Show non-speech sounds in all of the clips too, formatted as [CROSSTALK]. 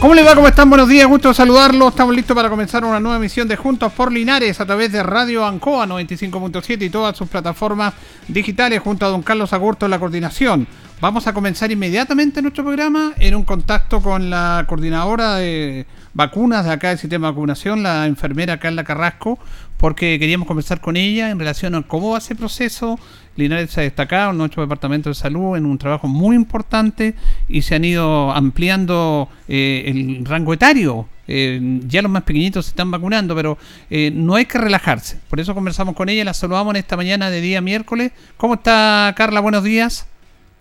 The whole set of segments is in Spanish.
¿Cómo le va? ¿Cómo están? Buenos días, gusto saludarlos. Estamos listos para comenzar una nueva emisión de Juntos por Linares a través de Radio Ancoa 95.7 y todas sus plataformas digitales junto a don Carlos Agurto en la coordinación. Vamos a comenzar inmediatamente nuestro programa en un contacto con la coordinadora de vacunas de acá del sistema de vacunación, la enfermera Carla Carrasco, porque queríamos conversar con ella en relación a cómo va ese proceso. Linares se ha destacado en nuestro departamento de salud en un trabajo muy importante y se han ido ampliando eh, el rango etario. Eh, ya los más pequeñitos se están vacunando, pero eh, no hay que relajarse. Por eso conversamos con ella, la saludamos en esta mañana de día miércoles. ¿Cómo está Carla? Buenos días.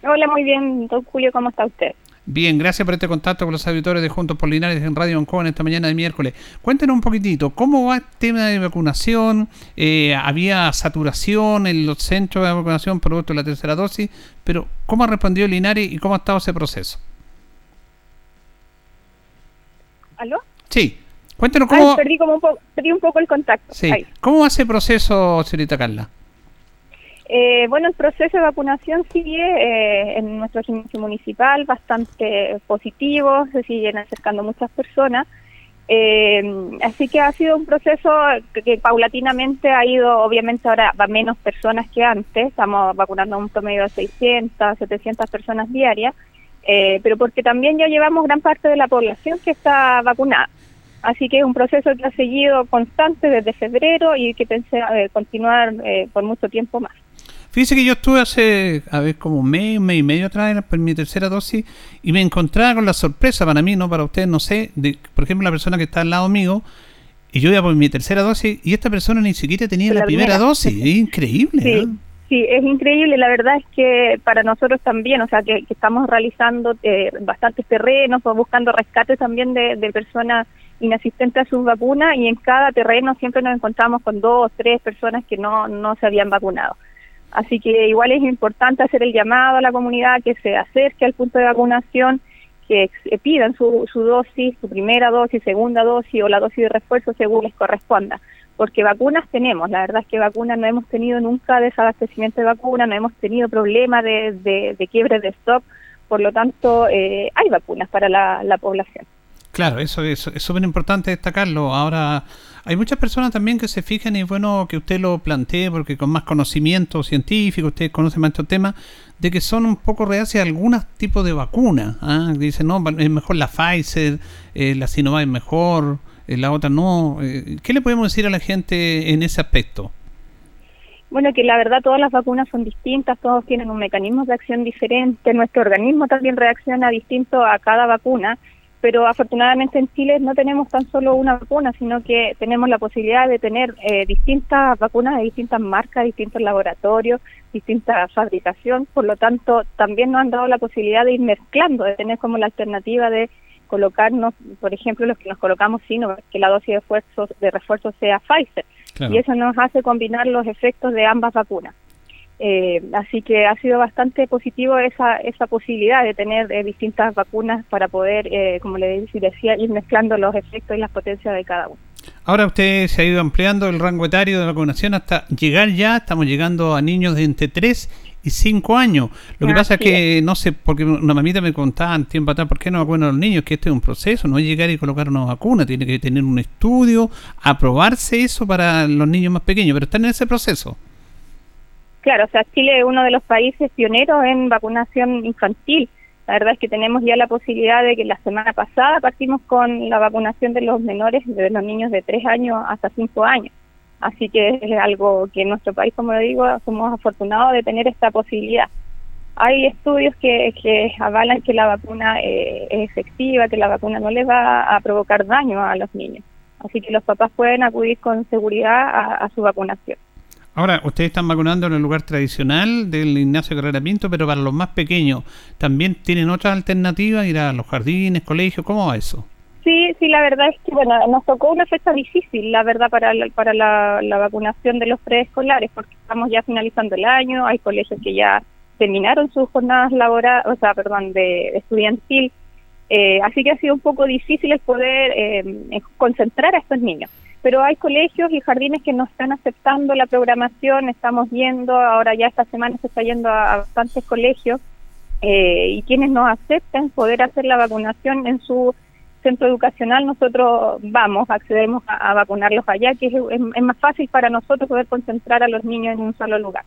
Hola, muy bien, don Julio, ¿cómo está usted? Bien, gracias por este contacto con los auditores de Juntos por Linares en Radio en esta mañana de miércoles. Cuéntenos un poquitito, ¿cómo va el tema de vacunación? Eh, ¿Había saturación en los centros de vacunación producto de la tercera dosis? Pero, ¿cómo ha respondido Linares y cómo ha estado ese proceso? ¿Aló? Sí, cuéntenos cómo... perdí, como un perdí un poco el contacto. Sí, ¿cómo va ese proceso, señorita Carla? Eh, bueno, el proceso de vacunación sigue eh, en nuestro gimnasio municipal bastante positivo, se siguen acercando muchas personas. Eh, así que ha sido un proceso que, paulatinamente ha ido, obviamente ahora va menos personas que antes, estamos vacunando un promedio de 600, 700 personas diarias, pero porque también ya llevamos gran parte de la población que está vacunada. Así que es un proceso que ha seguido constante desde febrero y que pensé continuar por mucho tiempo más. Fíjese que yo estuve hace, a ver, como un mes, un mes y medio atrás por mi tercera dosis y me encontraba con la sorpresa para mí, no para ustedes, no sé, de, por ejemplo, la persona que está al lado mío y yo iba por mi tercera dosis y esta persona ni siquiera tenía la, primera, dosis. Es increíble. Sí. Sí, es increíble. La verdad es que para nosotros también, o sea, que, estamos realizando eh, bastantes terrenos, o buscando rescate también de, de, personas inasistentes a sus vacunas y en cada terreno siempre nos encontramos con dos o tres personas que no, no se habían vacunado. Así que igual es importante hacer el llamado a la comunidad que se acerque al punto de vacunación, que pidan su, su dosis, su primera dosis, segunda dosis o la dosis de refuerzo según les corresponda. Porque vacunas tenemos, la verdad es que vacunas no hemos tenido nunca desabastecimiento de vacunas, no hemos tenido problemas de, de, de quiebre de stock, por lo tanto eh, hay vacunas para la población. Claro, eso es súper importante destacarlo. Ahora, hay muchas personas también que se fijan y es bueno que usted lo plantee porque con más conocimiento científico, usted conoce más estos temas, de que son un poco reacias a algunos tipos de vacunas. ¿ah? Dicen, no, es mejor la Pfizer, eh, la Sinovac es mejor, eh, la otra no. Eh, ¿Qué le podemos decir a la gente en ese aspecto? Bueno, que la verdad todas las vacunas son distintas, todos tienen un mecanismo de acción diferente, nuestro organismo también reacciona distinto a cada vacuna pero afortunadamente en Chile no tenemos tan solo una vacuna, sino que tenemos la posibilidad de tener eh, distintas vacunas de distintas marcas, distintos laboratorios, distinta fabricación, por lo tanto también nos han dado la posibilidad de ir mezclando, de tener como la alternativa de colocarnos, por ejemplo, los que nos colocamos sino que la dosis de refuerzo, de refuerzo sea Pfizer, y eso nos hace combinar los efectos de ambas vacunas. Eh, así que ha sido bastante positivo esa, esa posibilidad de tener eh, distintas vacunas para poder, eh, como le decía, ir mezclando los efectos y las potencias de cada uno. Ahora usted se ha ido ampliando el rango etario de la vacunación hasta llegar ya, estamos llegando a niños de entre 3 y 5 años. Lo que pasa es que, no sé, porque una mamita me contaba tiempo atrás, ¿por qué no vacunan a los niños? Que este es un proceso, no es llegar y colocar una vacuna, tiene que tener un estudio, aprobarse eso para los niños más pequeños, pero están en ese proceso. Claro, o sea, Chile es uno de los países pioneros en vacunación infantil. La verdad es que tenemos ya la posibilidad de que la semana pasada partimos con la vacunación de los menores, de los niños de 3 años hasta 5 años. Así que es algo que en nuestro país, como lo digo, somos afortunados de tener esta posibilidad. Hay estudios que, que avalan que la vacuna eh, es efectiva, que la vacuna no les va a provocar daño a los niños. Así que los papás pueden acudir con seguridad a su vacunación. Ahora, ustedes están vacunando en el lugar tradicional del Ignacio Carrera Pinto, pero para los más pequeños, ¿también tienen otras alternativas? ¿Ir a los jardines, colegios? ¿Cómo va eso? Sí, sí, la verdad es que bueno, nos tocó una fecha difícil, la verdad, para la, para la, vacunación de los preescolares, porque estamos ya finalizando el año, hay colegios que ya terminaron sus jornadas laborales, o sea, perdón, de, estudiantil, eh, así que ha sido un poco difícil el poder eh, concentrar a estos niños. Pero hay colegios y jardines que no están aceptando la programación, estamos viendo, ahora ya esta semana se está yendo a, bastantes colegios, eh, y quienes no acepten poder hacer la vacunación en su centro educacional, nosotros vamos, accedemos a, vacunarlos allá, que es, más fácil para nosotros poder concentrar a los niños en un solo lugar.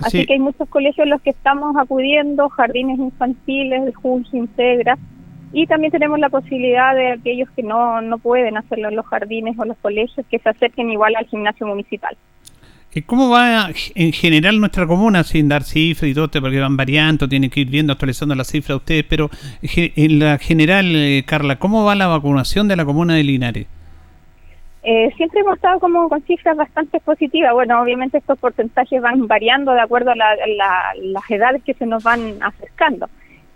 Así, que hay muchos colegios en los que estamos acudiendo, jardines infantiles, Junts Integra, y también tenemos la posibilidad de aquellos que no, no pueden hacerlo en los jardines o los colegios, que se acerquen igual al gimnasio municipal. ¿Cómo va en general nuestra comuna, sin dar cifras y todo, porque van variando, tienen que ir viendo, actualizando las cifras ustedes, pero en la general, eh, Carla, ¿cómo va la vacunación de la comuna de Linares? Eh, siempre hemos estado como con cifras bastante positivas. Bueno, obviamente estos porcentajes van variando de acuerdo a las edades que se nos van acercando,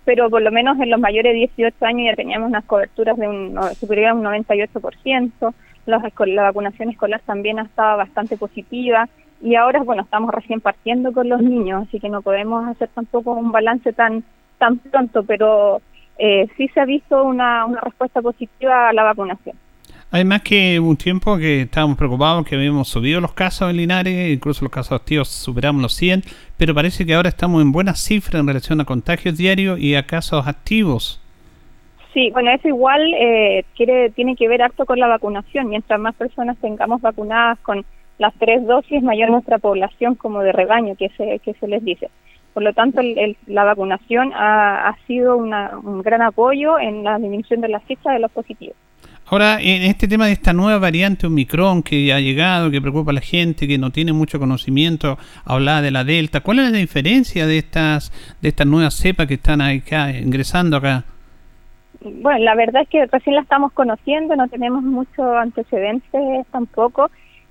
pero por lo menos en los mayores de 18 años ya teníamos unas coberturas de un superior a un 98%. la vacunación escolar también ha estado bastante positiva y ahora, bueno, estamos recién partiendo con los niños, así que no podemos hacer tampoco un balance tan, tan pronto, pero eh, sí se ha visto una, una respuesta positiva a la vacunación. Además que un tiempo que estábamos preocupados, que habíamos subido los casos en Linares, incluso los casos activos superamos los 100, pero parece que ahora estamos en buena cifra en relación a contagios diarios y a casos activos. Sí, bueno, eso igual eh, quiere, tiene que ver harto con la vacunación. Mientras más personas tengamos vacunadas con las tres dosis, mayor nuestra población como de rebaño, que se, que se les dice. Por lo tanto, la vacunación ha, sido un gran apoyo en la disminución de la cifra de los positivos. Ahora, en este tema de esta nueva variante Omicron que ha llegado, que preocupa a la gente, que no tiene mucho conocimiento, hablaba de la Delta, ¿cuál es la diferencia de estas de estas nuevas cepas que están acá, ingresando acá? Bueno, la verdad es que recién la estamos conociendo, no tenemos muchos antecedentes tampoco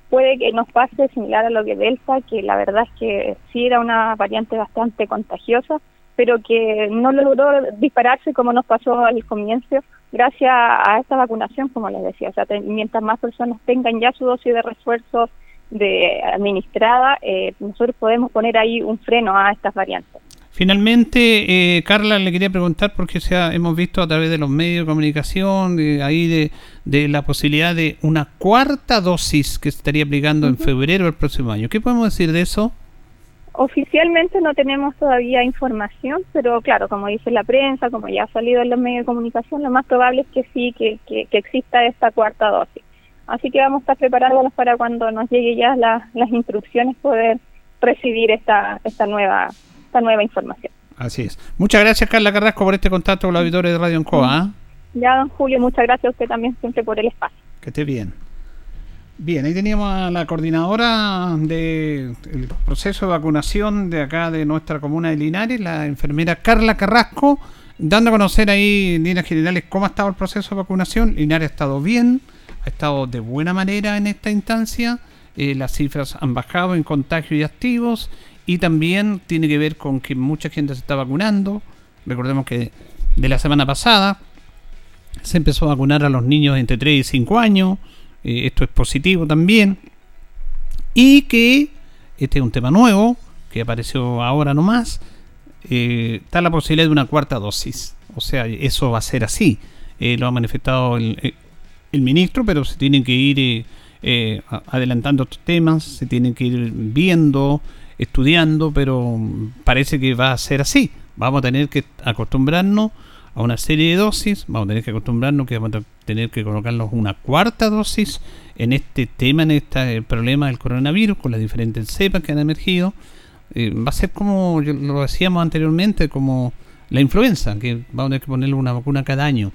puede que nos pase similar a lo que Delta, que la verdad es que sí era una variante bastante contagiosa, pero que no logró dispararse como nos pasó al comienzo gracias a esta vacunación, como les decía. O sea, mientras más personas tengan ya su dosis de refuerzo de administrada, eh, nosotros podemos poner ahí un freno a estas variantes. Finalmente, eh, Carla, le quería preguntar, porque se hemos visto a través de los medios de comunicación, de, ahí de, de, la posibilidad de una cuarta dosis que se estaría aplicando en febrero del próximo año. ¿Qué podemos decir de eso? Oficialmente no tenemos todavía información, pero claro, como dice la prensa, como ya ha salido en los medios de comunicación, lo más probable es que sí, que, que, exista esta cuarta dosis. Así que vamos a estar preparándonos para cuando nos llegue ya las instrucciones poder recibir esta, esta nueva esta nueva información. Así es. Muchas gracias, Carla Carrasco, por este contacto con la auditores de Radio Encoa. ¿ah? Ya, don Julio, muchas gracias a usted también siempre por el espacio. Que esté bien. Bien, ahí teníamos a la coordinadora del proceso de vacunación de acá de nuestra comuna de Linares, la enfermera Carla Carrasco, dando a conocer ahí en líneas generales cómo ha estado el proceso de vacunación. Linares ha estado bien, ha estado de buena manera en esta instancia. Eh, las cifras han bajado en contagios y activos y también tiene que ver con que mucha gente se está vacunando. Recordemos que de la semana pasada se empezó a vacunar a los niños entre 3 y 5 años. Eh, esto es positivo también. Y que este es un tema nuevo que apareció ahora nomás. Eh, está la posibilidad de una cuarta dosis. O sea, eso va a ser así. Eh, lo ha manifestado el, el, ministro, pero se tienen que ir adelantando estos temas, se tienen que ir viendo estudiando, pero parece que va a ser así. Vamos a tener que acostumbrarnos a una serie de dosis, vamos a tener que acostumbrarnos que vamos a tener que colocarnos una cuarta dosis en este tema, en este problema del coronavirus, con las diferentes cepas que han emergido. Eh, va a ser como lo decíamos anteriormente, como la influenza, que vamos a tener que ponerle una vacuna cada año.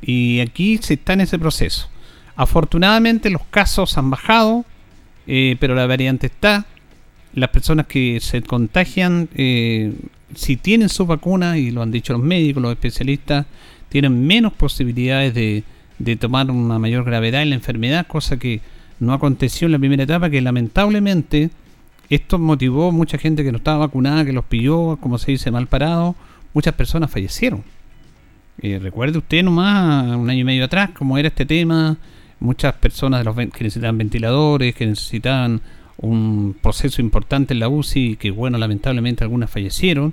Y aquí se está en ese proceso. Afortunadamente los casos han bajado, eh, pero la variante está las personas que se contagian, eh, si tienen su vacuna, y lo han dicho los médicos, los especialistas, tienen menos posibilidades de, de tomar una mayor gravedad en la enfermedad, cosa que no aconteció en la primera etapa, que lamentablemente esto motivó mucha gente que no estaba vacunada, que los pilló, como se dice, mal parado, muchas personas fallecieron. Eh, recuerde usted nomás, un año y medio atrás, cómo era este tema, muchas personas de los que necesitaban ventiladores, que necesitaban un proceso importante en la UCI, que bueno, lamentablemente algunas fallecieron,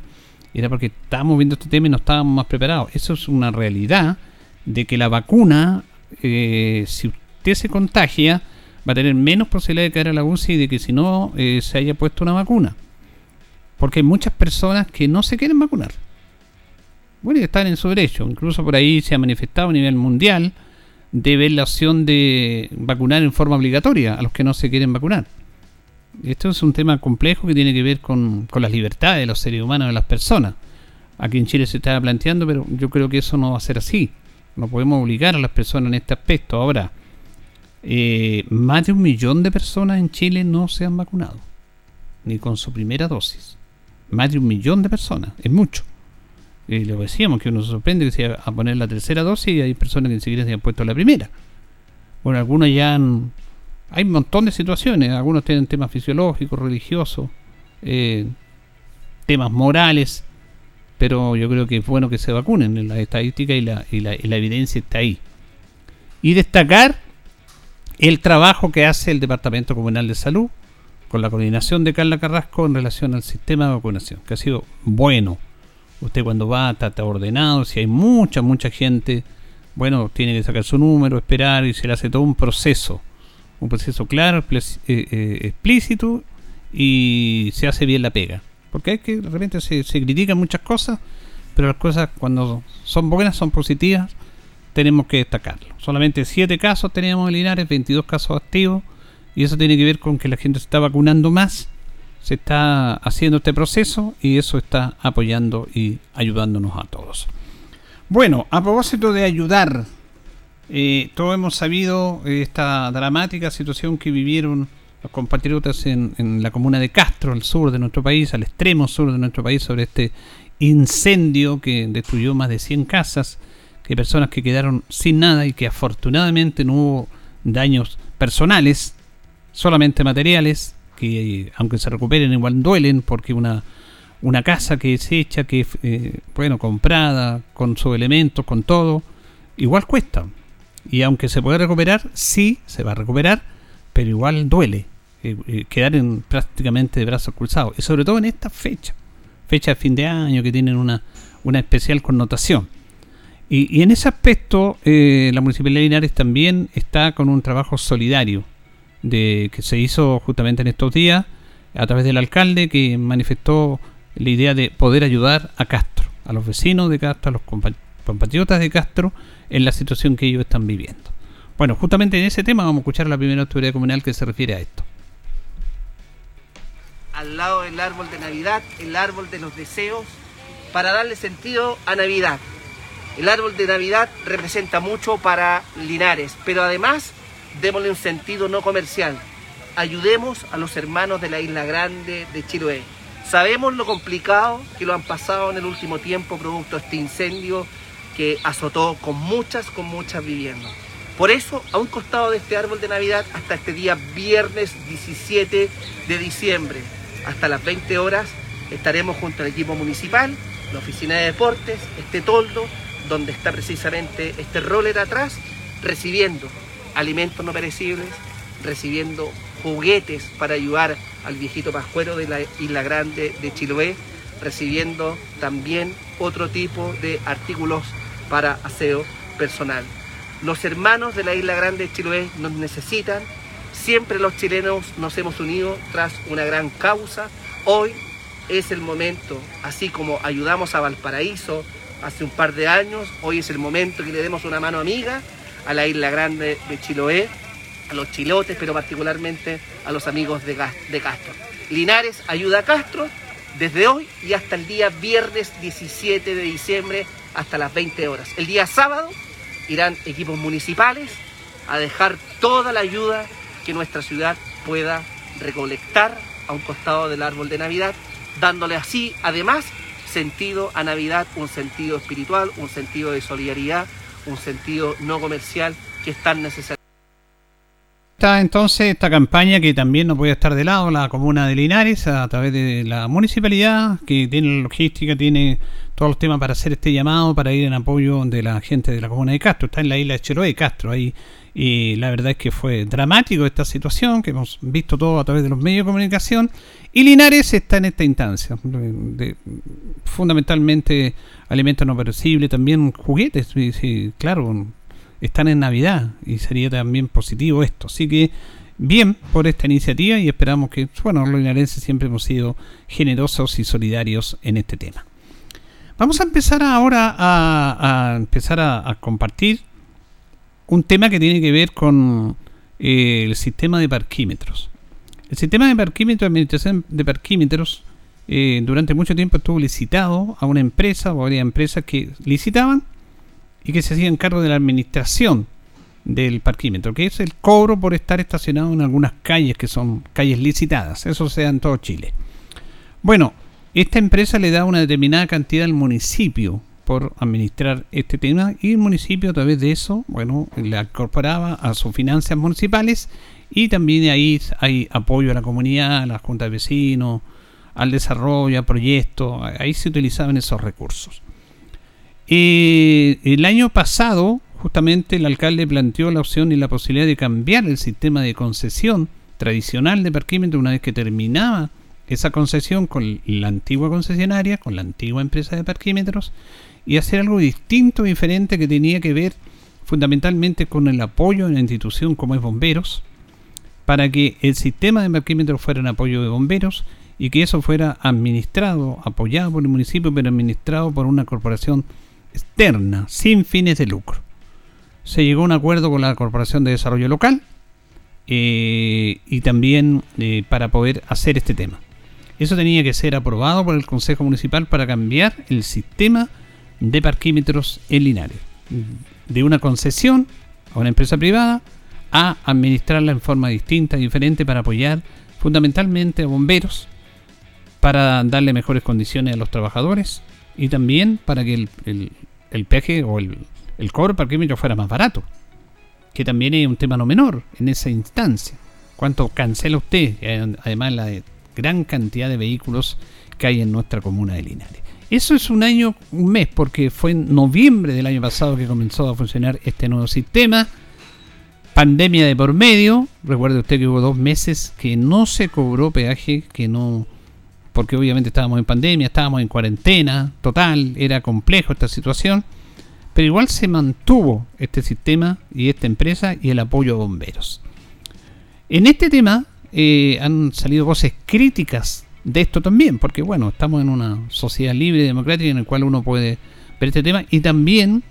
era porque estábamos viendo este tema y no estábamos más preparados. Eso es una realidad de que la vacuna, eh, si usted se contagia, va a tener menos posibilidad de caer a la UCI de que si no eh, se haya puesto una vacuna. Porque hay muchas personas que no se quieren vacunar. Bueno, y están en su derecho. Incluso por ahí se ha manifestado a nivel mundial de ver la opción de vacunar en forma obligatoria a los que no se quieren vacunar. Esto es un tema complejo que tiene que ver con, con las libertades de los seres humanos, de las personas. Aquí en Chile se está planteando, pero yo creo que eso no va a ser así. No podemos obligar a las personas en este aspecto. Ahora, eh, más de un millón de personas en Chile no se han vacunado, ni con su primera dosis. Más de un millón de personas, es mucho. Y lo decíamos que uno se sorprende que se a poner la tercera dosis y hay personas que ni siquiera se han puesto la primera. Bueno, algunos ya han. Hay un montón de situaciones, algunos tienen temas fisiológicos, religiosos, eh, temas morales, pero yo creo que es bueno que se vacunen en la estadística y la, y la, y la evidencia está ahí. Y destacar el trabajo que hace el Departamento Comunal de Salud con la coordinación de Carla Carrasco en relación al sistema de vacunación, que ha sido bueno. Usted cuando va está, ordenado, si hay mucha, mucha gente, bueno, tiene que sacar su número, esperar y se le hace todo un proceso, un proceso claro, eh, eh, explícito y se hace bien la pega. Porque hay que, de repente se, se critican muchas cosas, pero las cosas cuando son buenas, son positivas, tenemos que destacarlo. Solamente 7 casos teníamos en Linares, 22 casos activos, y eso tiene que ver con que la gente se está vacunando más, se está haciendo este proceso y eso está apoyando y ayudándonos a todos. Bueno, a propósito de ayudar, eh, todos hemos sabido esta dramática situación que vivieron los compatriotas en, en, la comuna de Castro, al sur de nuestro país, al extremo sur de nuestro país, sobre este incendio que destruyó más de 100 casas que personas que quedaron sin nada y que afortunadamente no hubo daños personales, solamente materiales, que aunque se recuperen igual duelen porque una, una casa que es hecha, que eh, bueno, comprada, con sus elementos, con todo, igual cuesta. Y aunque se puede recuperar, sí, se va a recuperar, pero igual duele eh, eh, quedar en, prácticamente de brazos cruzados. Y sobre todo en esta fecha, fecha de fin de año que tienen una, una especial connotación. Y, en ese aspecto, eh, la Municipalidad de Linares también está con un trabajo solidario de que se hizo justamente en estos días a través del alcalde que manifestó la idea de poder ayudar a Castro, a los vecinos de Castro, a los compatriotas de Castro en la situación que ellos están viviendo. Bueno, justamente en ese tema vamos a escuchar la primera autoridad comunal que se refiere a esto. Al lado del árbol de Navidad, el árbol de los deseos, para darle sentido a Navidad el árbol de Navidad representa mucho para Linares, pero además démosle un sentido no comercial. Ayudemos a los hermanos de la Isla Grande de Chiloé. Sabemos lo complicado que lo han pasado en el último tiempo producto de este incendio que azotó con muchas, con muchas viviendas. Por eso, a un costado de este árbol de Navidad, hasta este día viernes 17 de diciembre, hasta las 20 horas, estaremos junto al equipo municipal, la oficina de deportes, este toldo, donde está precisamente este roller atrás, recibiendo alimentos no perecibles, recibiendo juguetes para ayudar al viejito pascuero de la Isla Grande de Chiloé, recibiendo también otro tipo de artículos para aseo personal. Los hermanos de la Isla Grande de Chiloé nos necesitan, siempre los chilenos nos hemos unido tras una gran causa. Hoy es el momento, así como ayudamos a Valparaíso, hace un par de años. Hoy es el momento que le demos una mano amiga a la isla grande de Chiloé, a los chilotes, pero particularmente a los amigos de, Castro. Linares ayuda a Castro desde hoy y hasta el día viernes 17 de diciembre hasta las 20 horas. El día sábado irán equipos municipales a dejar toda la ayuda que nuestra ciudad pueda recolectar a un costado del árbol de Navidad, dándole así además sentido a Navidad, un sentido espiritual, un sentido de solidaridad, un sentido no comercial que es tan necesario. Está entonces esta campaña que también no puede estar de lado la comuna de Linares a través de la municipalidad que tiene logística, tiene todos los temas para hacer este llamado, para ir en apoyo de la gente de la comuna de Castro. Está en la isla de Cheroe, Castro, ahí. Y la verdad es que fue dramático esta situación, que hemos visto todo a través de los medios de comunicación. Y Linares está en esta instancia. De, fundamentalmente alimentos no perecibles, también juguetes, sí, claro, están en Navidad y sería también positivo esto. Así que bien por esta iniciativa y esperamos que, bueno, los linarenses siempre hemos sido generosos y solidarios en este tema. Vamos a empezar ahora a, empezar a, compartir un tema que tiene que ver con eh, el sistema de parquímetros. El sistema de parquímetros, administración de parquímetros, eh, durante mucho tiempo estuvo licitado a una empresa o varias empresas que licitaban y que se hacían cargo de la administración del parquímetro, que es el cobro por estar estacionado en algunas calles que son calles licitadas. Eso se da en todo Chile. Bueno, esta empresa le da una determinada cantidad al municipio por administrar este tema y el municipio a través de eso, bueno, le incorporaba a sus finanzas municipales y también ahí hay apoyo a la comunidad, a las juntas de vecinos, al desarrollo, a proyectos, ahí se utilizaban esos recursos. Eh, el año pasado, justamente el alcalde planteó la opción y la posibilidad de cambiar el sistema de concesión tradicional de parquímetro una vez que terminaba esa concesión con la antigua concesionaria, con la antigua empresa de parquímetros, y hacer algo distinto, diferente, que tenía que ver fundamentalmente con el apoyo de una institución como es Bomberos, para que el sistema de parquímetros fuera en apoyo de bomberos y que eso fuera administrado, apoyado por el municipio, pero administrado por una corporación externa, sin fines de lucro. Se llegó a un acuerdo con la Corporación de Desarrollo Local eh, y también eh, para poder hacer este tema. Eso tenía que ser aprobado por el Consejo Municipal para cambiar el sistema de parquímetros en Linares. De una concesión a una empresa privada a administrarla en forma distinta, diferente, para apoyar fundamentalmente a bomberos, para darle mejores condiciones a los trabajadores y también para que el, el, peaje o el, el cobro parquímetro fuera más barato, que también es un tema no menor en esa instancia. ¿Cuánto cancela usted? Además, la gran cantidad de vehículos que hay en nuestra comuna de Linares. Eso es un año, un mes, porque fue en noviembre del año pasado que comenzó a funcionar este nuevo sistema. Pandemia de por medio. Recuerde usted que hubo dos meses que no se cobró peaje, que no porque obviamente estábamos en pandemia, estábamos en cuarentena total, era complejo esta situación, pero igual se mantuvo este sistema y esta empresa y el apoyo a bomberos. En este tema eh, han salido voces críticas de esto también, porque bueno, estamos en una sociedad libre y democrática en la cual uno puede ver este tema y también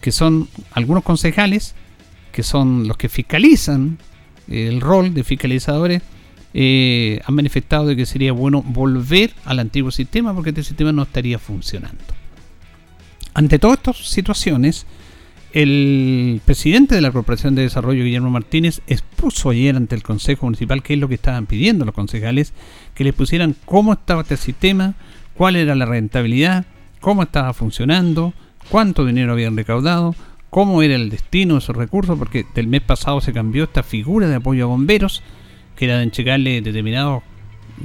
que son algunos concejales que son los que fiscalizan el rol de fiscalizadores eh, han manifestado de que sería bueno volver al antiguo sistema porque este sistema no estaría funcionando. Ante todas estas situaciones, el presidente de la Corporación de Desarrollo, Guillermo Martínez, expuso ayer ante el Consejo Municipal qué es lo que estaban pidiendo los concejales, que les pusieran cómo estaba este sistema, cuál era la rentabilidad, cómo estaba funcionando, cuánto dinero habían recaudado, cómo era el destino de esos recursos, porque del mes pasado se cambió esta figura de apoyo a bomberos, que era de entregarle determinado,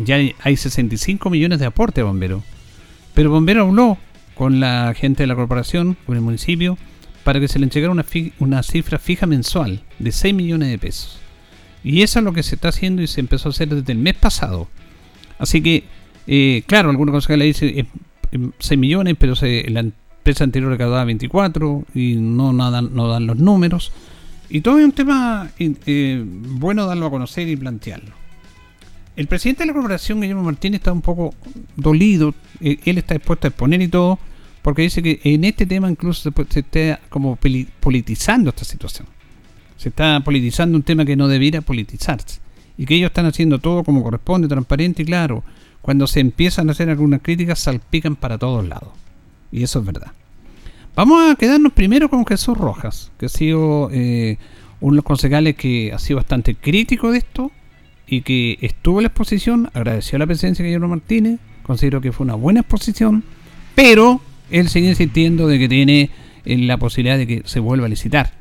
ya hay 65 millones de aporte a Bombero. Pero Bombero habló con la gente de la corporación, con el municipio, para que se le entregara una, una cifra fija mensual de 6 millones de pesos. Y eso es lo que se está haciendo y se empezó a hacer desde el mes pasado. Así que, eh, claro, algunos consejos le dicen 6 millones, pero se, la empresa anterior recaudaba 24 y no, nada, no dan los números. Y todo es un tema eh, bueno darlo a conocer y plantearlo. El presidente de la corporación, Guillermo Martínez, está un poco dolido. Eh, él está dispuesto a exponer y todo, porque dice que en este tema incluso se, está como politizando esta situación. Se está politizando un tema que no debiera politizarse. Y que ellos están haciendo todo como corresponde, transparente y claro. Cuando se empiezan a hacer algunas críticas, salpican para todos lados. Y eso es verdad. Vamos a quedarnos primero con Jesús Rojas, que ha sido eh, uno de los concejales que ha sido bastante crítico de esto y que estuvo en la exposición, agradeció la presencia de Guillermo Martínez, considero que fue una buena exposición, pero él sigue insistiendo de que tiene eh, la posibilidad de que se vuelva a licitar.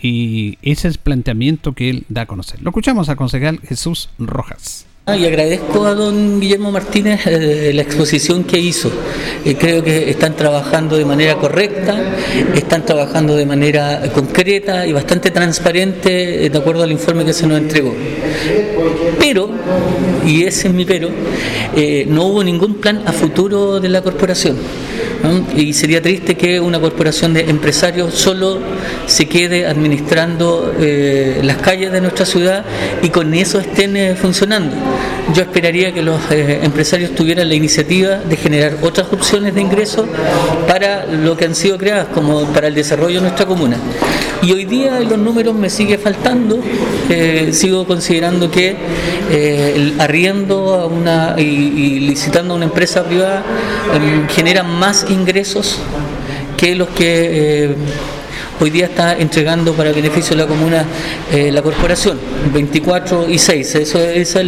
y ese es el planteamiento que él da a conocer. Lo escuchamos al concejal Jesús Rojas. Ah, y agradezco a don Guillermo Martínez eh, la exposición que hizo. Eh, creo que están trabajando de manera correcta, están trabajando de manera concreta y bastante transparente eh, de acuerdo al informe que se nos entregó. Pero, y ese es mi pero, no hubo ningún plan a futuro de la corporación. Y sería triste que una corporación de empresarios solo se quede administrando eh, las calles de nuestra ciudad y con eso estén eh, funcionando. Yo esperaría que los eh, empresarios tuvieran la iniciativa de generar otras opciones de ingreso para lo que han sido creadas, como para el desarrollo de nuestra comuna. Y hoy día los números me sigue faltando, sigo considerando que el arriendo a una, y, licitando a una empresa privada em, genera más ingresos que los que eh, hoy día está entregando para beneficio de la comuna eh, la corporación, 24 y 6, eso, esa es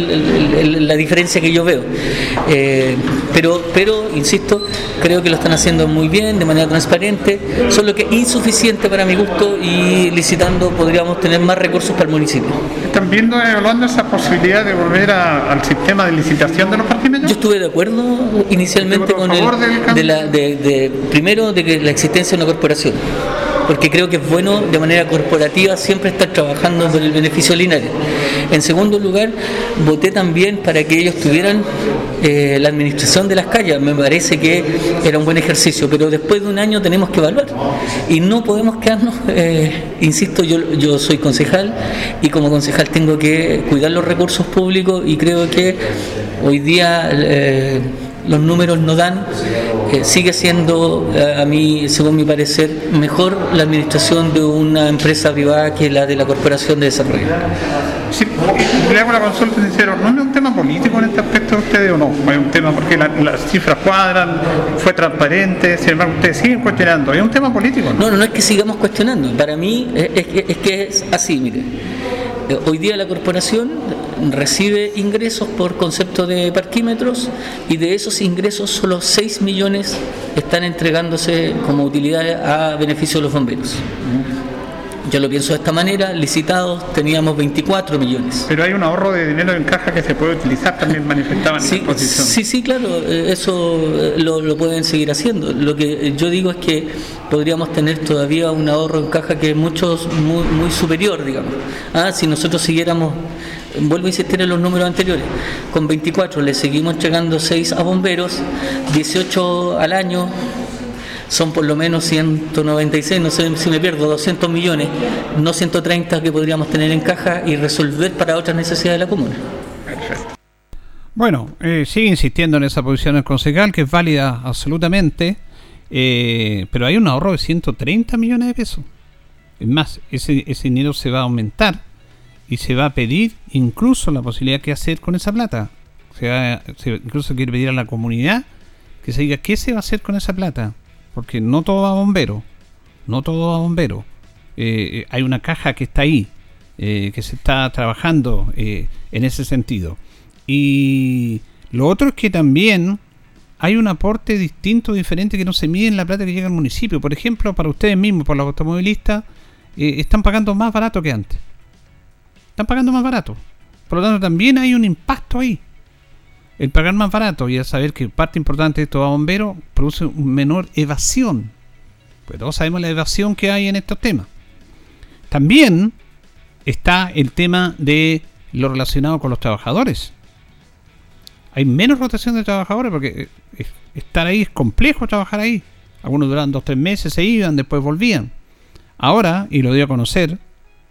la diferencia que yo veo. Eh, pero, pero, insisto, creo que lo están haciendo muy bien, de manera transparente, solo que insuficiente para mi gusto y licitando podríamos tener más recursos para el municipio. ¿Están viendo, evaluando esa posibilidad de volver al sistema de licitación de los parquímetros? Yo estuve de acuerdo inicialmente con el, de la, de, primero de que la existencia de una corporación porque creo que es bueno de manera corporativa siempre estar trabajando por el beneficio lineal. En segundo lugar, voté también para que ellos tuvieran eh, la administración de las calles. Me parece que era un buen ejercicio, pero después de un año tenemos que evaluar y no podemos quedarnos, [LAUGHS] eh, insisto, yo, yo soy concejal y como concejal tengo que cuidar los recursos públicos y creo que hoy día... Eh, los números no dan, eh, sigue siendo, eh, a mí, según mi parecer, mejor la administración de una empresa privada que la de la Corporación de Desarrollo. Sí, le hago la consulta sincero, ¿no es un tema político en este aspecto de ustedes o no? Es un tema porque las cifras cuadran, fue transparente, sin embargo ustedes siguen cuestionando, ¿es un tema político? No, no, no, es que sigamos cuestionando, para mí es, es que es así, mire. Eh, hoy día la corporación recibe ingresos por concepto de parquímetros y de esos ingresos solo 6 millones están entregándose como utilidades a beneficio de los bomberos. Yo lo pienso de esta manera, licitados teníamos 24 millones. Pero hay un ahorro de dinero en caja que se puede utilizar, también manifestaban sí, en la exposición. Sí, sí, claro, eh, eso eh, lo, pueden seguir haciendo. Lo que yo digo es que podríamos tener todavía un ahorro en caja que es mucho, muy, muy superior, digamos. Ah, si nosotros siguiéramos vuelvo a insistir en los números anteriores, con 24 le seguimos entregando 6 a bomberos, 18 al año, son por lo menos 196, no sé si me pierdo, 200 millones, no 130 que podríamos tener en caja y resolver para otras necesidades de la comuna. Bueno, eh, sigue insistiendo en esa posición el concejal, que es válida absolutamente, eh, pero hay un ahorro de 130 millones de pesos. Es más, ese, ese dinero se va a aumentar y se va a pedir incluso la posibilidad que hacer con esa plata. Se va, incluso quiere pedir a la comunidad que se diga qué se va a hacer con esa plata. Porque no todo va a bombero. No todo va a bombero. Eh, eh, hay una caja que está ahí, eh, que se está trabajando en ese sentido. Y lo otro es que también hay un aporte distinto, diferente, que no se mide en la plata que llega al municipio. Por ejemplo, para ustedes mismos, por los automovilistas, están pagando más barato que antes están pagando más barato. Por lo tanto, también hay un impacto ahí. El pagar más barato y el saber que parte importante de esto a bombero produce una menor evasión. Pues todos sabemos la evasión que hay en estos temas. También está el tema de lo relacionado con los trabajadores. Hay menos rotación de trabajadores porque eh, estar ahí es complejo trabajar ahí. Algunos duran dos, tres meses, se iban, después volvían. Ahora, y lo dio a conocer,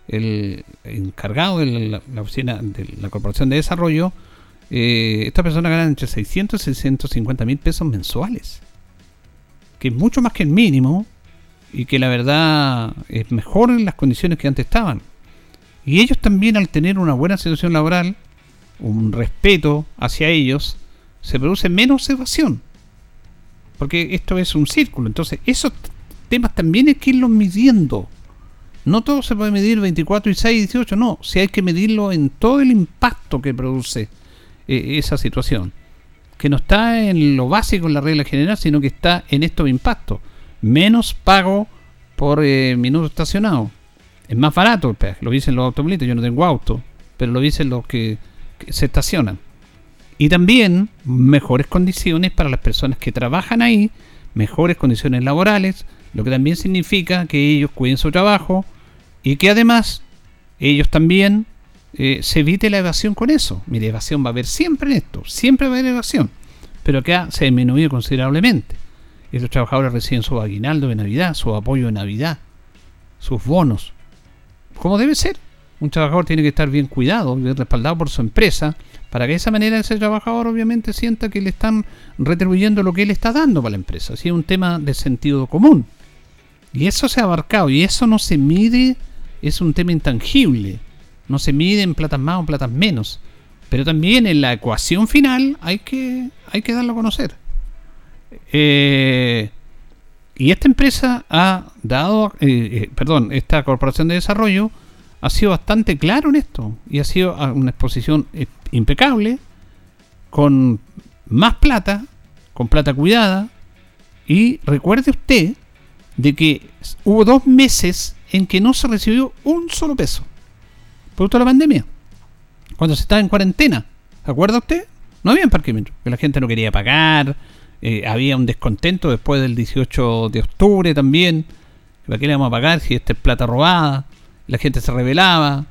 el encargado de la, oficina de la Corporación de Desarrollo, eh, esta persona gana entre 600 y 650 mil pesos mensuales, que es mucho más que el mínimo y que la verdad es mejor en las condiciones que antes estaban. Y ellos también al tener una buena situación laboral, un respeto hacia ellos, se produce menos evasión. Porque esto es un círculo. Entonces, esos temas también hay que irlos midiendo. No todo se puede medir 24 y 6 y 18, no. Si hay que medirlo en todo el impacto que produce eh, esa situación. Que no está en lo básico, en la regla general, sino que está en estos impactos. Menos pago por eh, minuto estacionado. Es más barato el peaje, lo dicen los automovilistas, yo no tengo auto, pero lo dicen los que, que se estacionan. Y también mejores condiciones para las personas que trabajan ahí, mejores condiciones laborales, lo que también significa que ellos cuiden su trabajo y que además ellos también eh, se evite la evasión con eso. Mire, evasión va a haber siempre en esto, siempre va a haber evasión, pero acá se ha disminuido considerablemente. Estos trabajadores reciben su aguinaldo de Navidad, su apoyo de Navidad, sus bonos, como debe ser. Un trabajador tiene que estar bien cuidado, bien respaldado por su empresa, para que de esa manera ese trabajador obviamente sienta que le están retribuyendo lo que él está dando para la empresa. Así es un tema de sentido común. Y eso se ha abarcado y eso no se mide, es un tema intangible. No se mide en platas más o platas menos. Pero también en la ecuación final hay que, hay que darlo a conocer. Eh, y esta empresa ha dado, eh, eh, perdón, esta corporación de desarrollo ha sido bastante claro en esto. Y ha sido una exposición impecable, con más plata, con plata cuidada. Y recuerde usted de que hubo dos meses en que no se recibió un solo peso producto de la pandemia, cuando se estaba en cuarentena. ¿Se acuerda usted? No había parquímetro, que la gente no quería pagar, eh, había un descontento después del 18 de octubre también. ¿Para qué le vamos a pagar si esta es plata robada? La gente se rebelaba,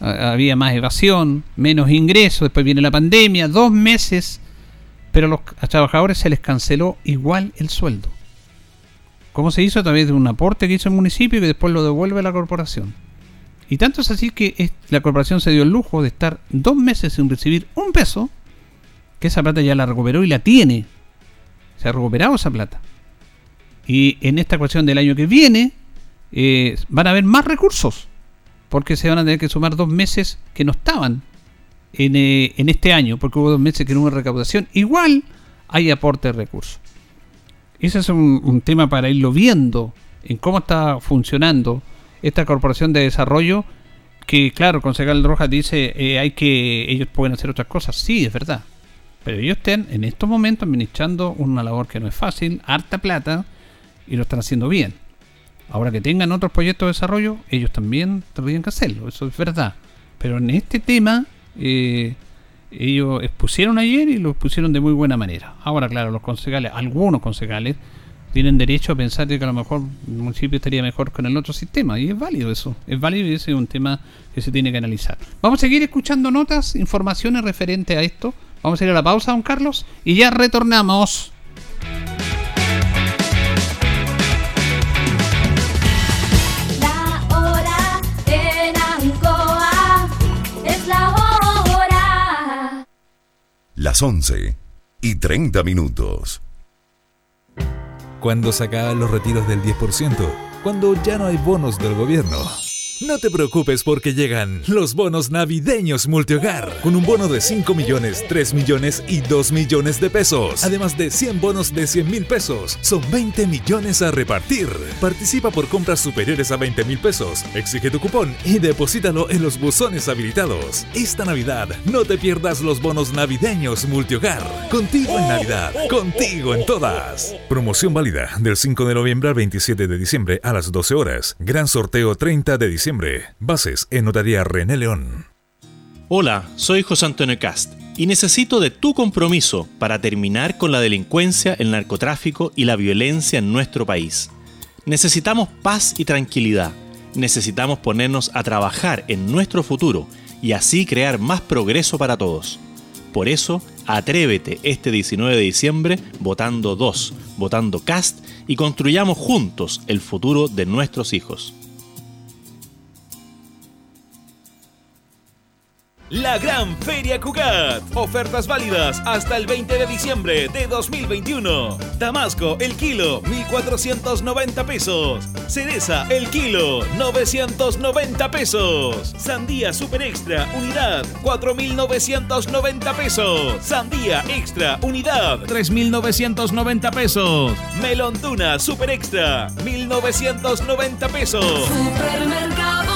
había más evasión, menos ingresos, después viene la pandemia, dos meses, pero a los trabajadores se les canceló igual el sueldo. ¿Cómo se hizo? A través de un aporte que hizo el municipio y que después lo devuelve la corporación. Y tanto es así que la corporación se dio el lujo de estar dos meses sin recibir un peso, que esa plata ya la recuperó y la tiene. Se ha recuperado esa plata. Y en esta ecuación del año que viene eh, van a haber más recursos, porque se van a tener que sumar dos meses que no estaban en, eh, en este año, porque hubo dos meses que no hubo recaudación. Igual hay aporte de recursos. Ese es un tema para irlo viendo en cómo está funcionando esta corporación de desarrollo que claro, concejal Rojas dice eh, hay que ellos pueden hacer otras cosas, sí, es verdad. Pero ellos están en estos momentos administrando una labor que no es fácil, harta plata, y lo están haciendo bien. Ahora que tengan otros proyectos de desarrollo, ellos también tendrían que hacerlo, eso es verdad. Pero en este tema, eh, ellos expusieron ayer y lo expusieron de muy buena manera. Ahora, claro, los concejales, algunos concejales, tienen derecho a pensar que a lo mejor el municipio estaría mejor con el otro sistema. Y es válido eso. Es válido y ese es un tema que se tiene que analizar. Vamos a seguir escuchando notas, informaciones referentes a esto. Vamos a ir a la pausa, don Carlos, y ya retornamos. La hora en Ancoa es la hora. Las 11 y 30 minutos cuando se acaban los retiros del 10%, cuando ya no hay bonos del gobierno. No te preocupes porque llegan los bonos navideños multihogar, con un bono de 5 millones, 3 millones y 2 millones de pesos, además de 100 bonos de 100 mil pesos. Son 20 millones a repartir. Participa por compras superiores a 20 mil pesos, exige tu cupón y deposítalo en los buzones habilitados. Esta Navidad no te pierdas los bonos navideños multihogar. Contigo en Navidad, contigo en todas. Promoción válida del 5 de noviembre al 27 de diciembre a las 12 horas. Gran sorteo 30 de diciembre Bases en Notaría René León. Hola, soy José Antonio Cast y necesito de tu compromiso para terminar con la delincuencia, el narcotráfico y la violencia en nuestro país. Necesitamos paz y tranquilidad. Necesitamos ponernos a trabajar en nuestro futuro y así crear más progreso para todos. Por eso, atrévete este 19 de diciembre votando 2, votando CAST y construyamos juntos el futuro de nuestros hijos. La Gran Feria Cugat. Ofertas válidas hasta el 20 de diciembre de 2021. Damasco, el kilo, 1,490 pesos. Cereza, el kilo, 990 pesos. Sandía Super Extra, unidad, 4,990 pesos. Sandía Extra, unidad, 3,990 pesos. Tuna Super Extra, 1,990 pesos. Supermercados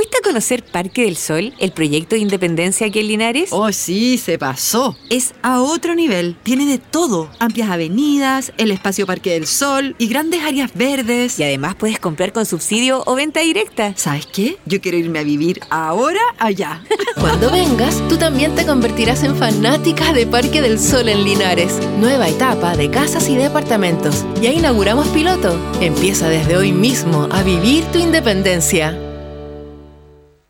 ¿Fuiste a conocer Parque del Sol, el proyecto de independencia aquí en Linares? Oh, sí, se pasó. Es a otro nivel. Tiene de todo. Amplias avenidas, el espacio Parque del Sol y grandes áreas verdes. Y además puedes comprar con subsidio o venta directa. ¿Sabes qué? Yo quiero irme a vivir ahora allá. [LAUGHS] Cuando vengas, tú también te convertirás en fanática de Parque del Sol en Linares. Nueva etapa de casas y departamentos. Ya inauguramos piloto. Empieza desde hoy mismo a vivir tu independencia.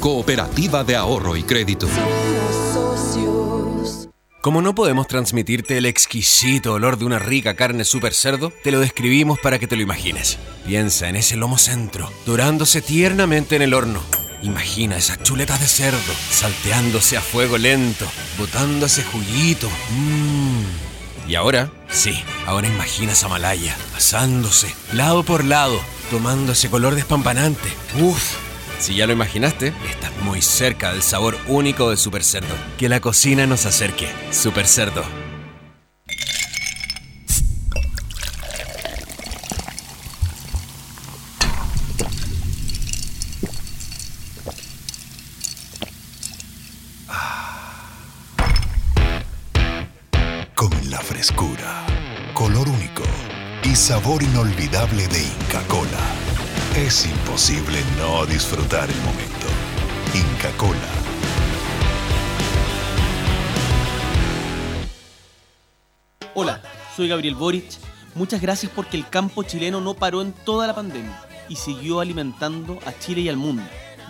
cooperativa de ahorro y crédito. Como no podemos transmitirte el exquisito olor de una rica carne super cerdo, te lo describimos para que te lo imagines. Piensa en ese lomo centro, dorándose tiernamente en el horno. Imagina esas chuletas de cerdo, salteándose a fuego lento, botando ese juguito. Mmm. Y ahora, sí, ahora imagina esa malaya, asándose, lado por lado, tomando ese color despampanante. Uf, si ya lo imaginaste, estás muy cerca del sabor único de Super Cerdo. Que la cocina nos acerque. Super Cerdo. Con la frescura, color único y sabor inolvidable de Inca Cola. Es imposible no disfrutar el momento. Inca Cola. Hola, soy Gabriel Boric. Muchas gracias porque el campo chileno no paró en toda la pandemia y siguió alimentando a Chile y al mundo.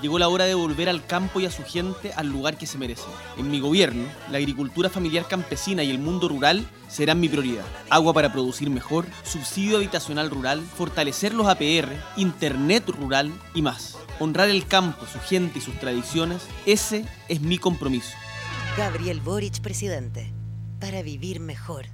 Llegó la hora de volver al campo y a su gente al lugar que se merece. En mi gobierno, la agricultura familiar campesina y el mundo rural serán mi prioridad. Agua para producir mejor, subsidio habitacional rural, fortalecer los APR, internet rural y más. Honrar el campo, su gente y sus tradiciones, ese es mi compromiso. Gabriel Boric, presidente. Para vivir mejor.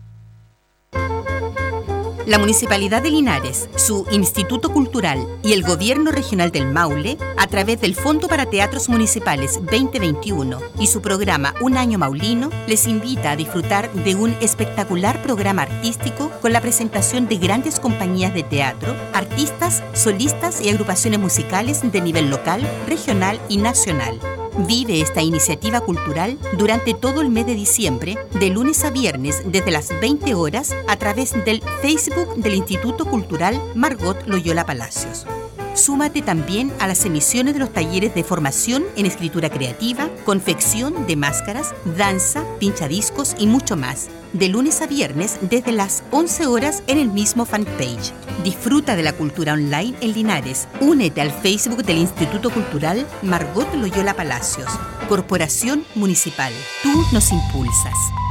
La Municipalidad de Linares, su Instituto Cultural y el Gobierno Regional del Maule, a través del Fondo para Teatros Municipales 2021 y su programa Un Año Maulino, les invita a disfrutar de un espectacular programa artístico con la presentación de grandes compañías de teatro, artistas, solistas y agrupaciones musicales de nivel local, regional y nacional. Vive esta iniciativa cultural durante todo el mes de diciembre, de lunes a viernes desde las 20 horas a través del Facebook del Instituto Cultural Margot Loyola Palacios. Súmate también a las emisiones de los talleres de formación en escritura creativa, confección de máscaras, danza, pinchadiscos y mucho más, de lunes a viernes desde las 11 horas en el mismo fanpage. Disfruta de la cultura online en Linares. Únete al Facebook del Instituto Cultural Margot Loyola Palacios. Corporación Municipal. Tú nos impulsas.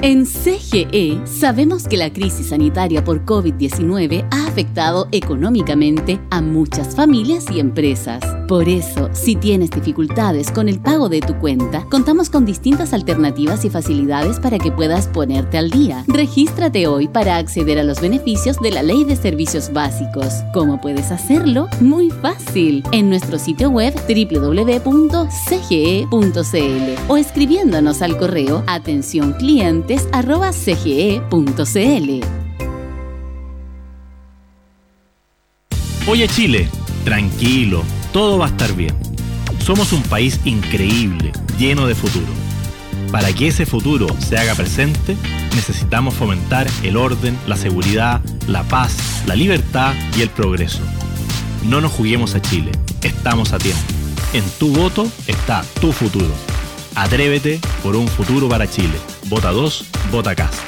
En CGE sabemos que la crisis sanitaria por COVID-19 ha afectado económicamente a muchas familias y empresas. Por eso, si tienes dificultades con el pago de tu cuenta, contamos con distintas alternativas y facilidades para que puedas ponerte al día. Regístrate hoy para acceder a los beneficios de la Ley de Servicios Básicos. ¿Cómo puedes hacerlo? Muy fácil. En nuestro sitio web www.cge.cl o escribiéndonos al correo atención clientes arroba cge.cl. Oye Chile, tranquilo, todo va a estar bien. Somos un país increíble, lleno de futuro. Para que ese futuro se haga presente, necesitamos fomentar el orden, la seguridad, la paz, la libertad y el progreso. No nos juguemos a Chile, estamos a tiempo. En tu voto está tu futuro. Atrévete por un futuro para Chile. Vota 2, vota CAS. ¡Vota José Antonio Cast!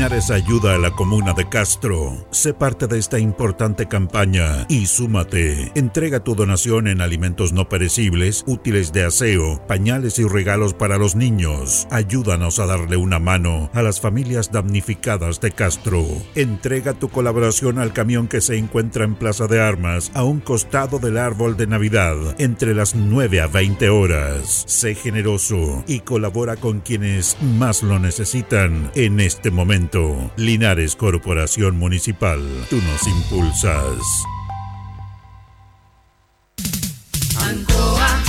Linares ayuda a la comuna de Castro. Sé parte de esta importante campaña y súmate. Entrega tu donación en alimentos no perecibles, útiles de aseo, pañales y regalos para los niños. Ayúdanos a darle una mano a las familias damnificadas de Castro. Entrega tu colaboración al camión que se encuentra en Plaza de Armas a un costado del árbol de Navidad entre las 9 a 20 horas. Sé generoso y colabora con quienes más lo necesitan en este momento. Linares Corporación Municipal, tú nos impulsas. Ancoa,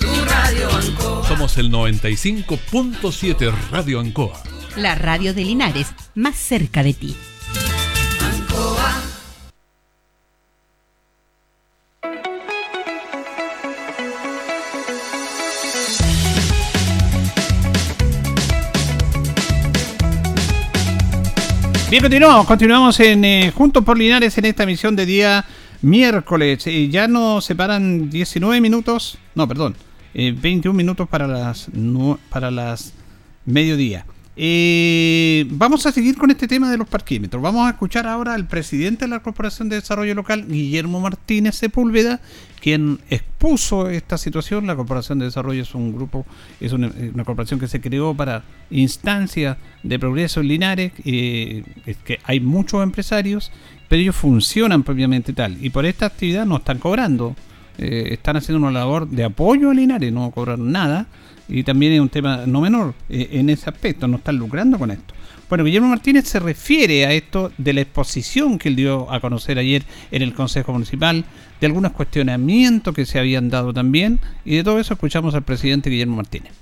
tu radio Ancoa. Somos el 95.7 Radio Ancoa. La radio de Linares, más cerca de ti. Bien, continuamos, continuamos en eh, Juntos por Linares en esta emisión de día miércoles. Eh, ya nos separan 19 minutos, no, perdón, eh, 21 minutos para las, para las mediodía. Eh, vamos a seguir con este tema de los parquímetros. Vamos a escuchar ahora al presidente de la Corporación de Desarrollo Local, Guillermo Martínez Sepúlveda, quien expuso esta situación. La Corporación de Desarrollo es un grupo, es una, una corporación que se creó para instancias de progreso en Linares. eh, es que hay muchos empresarios, pero ellos funcionan propiamente tal. Y por esta actividad no están cobrando. Eh, están haciendo una labor de apoyo a Linares, no cobran nada. Y también es un tema no menor eh, en ese aspecto, no están lucrando con esto. Bueno, Guillermo Martínez se refiere a esto de la exposición que él dio a conocer ayer en el Consejo Municipal, de algunos cuestionamientos que se habían dado también, y de todo eso escuchamos al presidente Guillermo Martínez.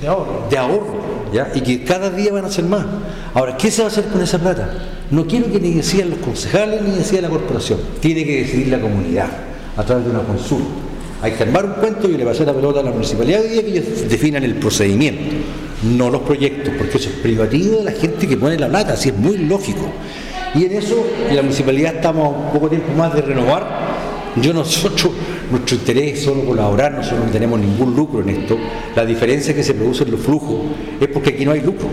De ahorro. De ahorro, ¿ya? Y que cada día van a ser más. Ahora, ¿qué se va a hacer con esa plata? No quiero que ni decidan los concejales ni decida la corporación. Tiene que decidir la comunidad a través de una consulta. Hay que armar un cuento y le pasé la pelota a la municipalidad que ellos definan el procedimiento, no los proyectos, porque eso es privativo de la gente que pone la plata, así es muy lógico. Y en eso, en la municipalidad estamos poco tiempo más de renovar yo nosotros, nuestro interés es solo colaborar, nosotros no tenemos ningún lucro en esto. La diferencia que se produce en los flujos es porque aquí no hay lucro.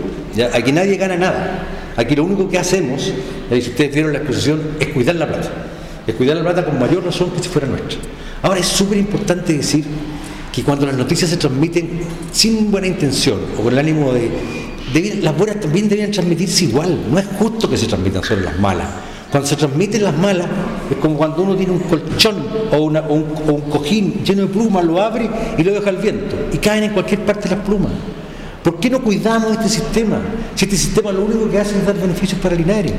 Aquí nadie gana nada. Aquí lo único que hacemos, si ustedes vieron la exposición, es cuidar la plata. Es cuidar la plata con mayor razón que si fuera nuestra. Ahora es súper importante decir que cuando las noticias se transmiten sin buena intención o con el ánimo de... las buenas también deberían transmitirse igual. No es justo que se transmitan solo las malas. Cuando se transmiten las malas, es como cuando uno tiene un colchón o un cojín lleno de plumas, lo abre y lo deja al viento. Y caen en cualquier parte las plumas. ¿Por qué no cuidamos este sistema? Si este sistema lo único que hace es dar beneficios para Linares.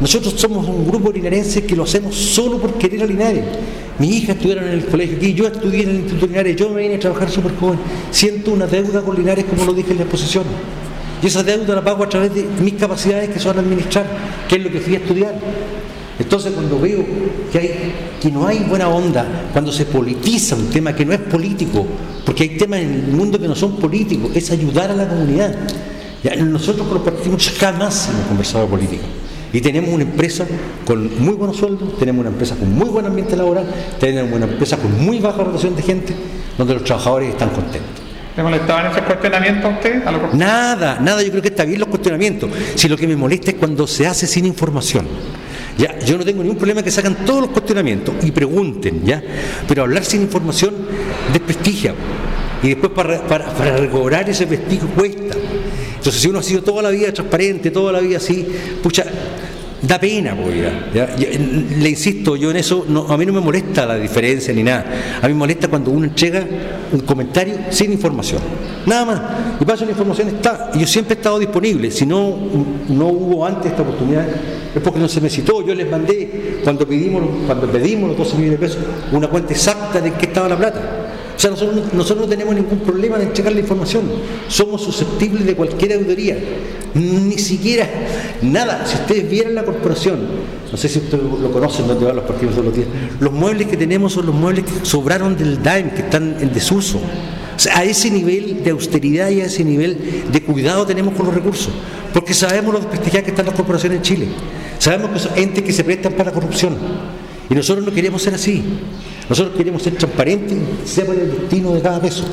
Nosotros somos un grupo linarense que lo hacemos solo por querer a Linares. Mis hijas estudiaron en el colegio aquí, yo estudié en el Instituto Linares, yo me vine a trabajar súper joven. Siento una deuda con Linares, como lo dije en la exposición. Y esa deuda la pago a través de mis capacidades que son administrar, que es lo que fui a estudiar. Entonces cuando veo que, no hay buena onda, cuando se politiza un tema que no es político, porque hay temas en el mundo que no son políticos, es ayudar a la comunidad. Nosotros con los partidos jamás hemos conversado política. Y tenemos una empresa con muy buenos sueldos, tenemos una empresa con muy buen ambiente laboral, tenemos una empresa con muy baja rotación de gente, donde los trabajadores están contentos. ¿Le molestaban esos cuestionamientos a usted? A Nada, nada, yo creo que está bien los cuestionamientos. Si lo que me molesta es cuando se hace sin información. Ya, yo no tengo ningún problema que sacan todos los cuestionamientos y pregunten, ¿ya? Pero hablar sin información desprestigia. Y después para, para, para recobrar ese prestigio cuesta. Entonces, si uno ha sido toda la vida transparente, toda la vida así, pucha, da pena, pues, ya, Le insisto, yo en eso, a mí no me molesta la diferencia ni nada. A mí me molesta cuando uno entrega un comentario sin información. Nada más. Y paso la información está. Yo siempre he estado disponible. Si no, no hubo antes esta oportunidad, es porque no se me citó. Yo les mandé, cuando pedimos, cuando pedimos los 12 millones de pesos, una cuenta exacta de qué estaba la plata. O sea, nosotros, no- tenemos ningún problema en entregar la información. Somos susceptibles de cualquier auditoría. Ni siquiera nada. Si ustedes vieran la corporación, no sé si ustedes lo, conocen, donde van los partidos todos los días, los muebles que tenemos son los muebles que sobraron del DAEM, que están en desuso. O sea, a ese nivel de austeridad y a ese nivel de cuidado tenemos con los recursos. Porque sabemos lo desprestigiadas que están las corporaciones en Chile. Sabemos que son entes que se prestan para la corrupción. Y nosotros no queremos ser así. Nosotros queremos ser transparentes sepan el destino de cada peso.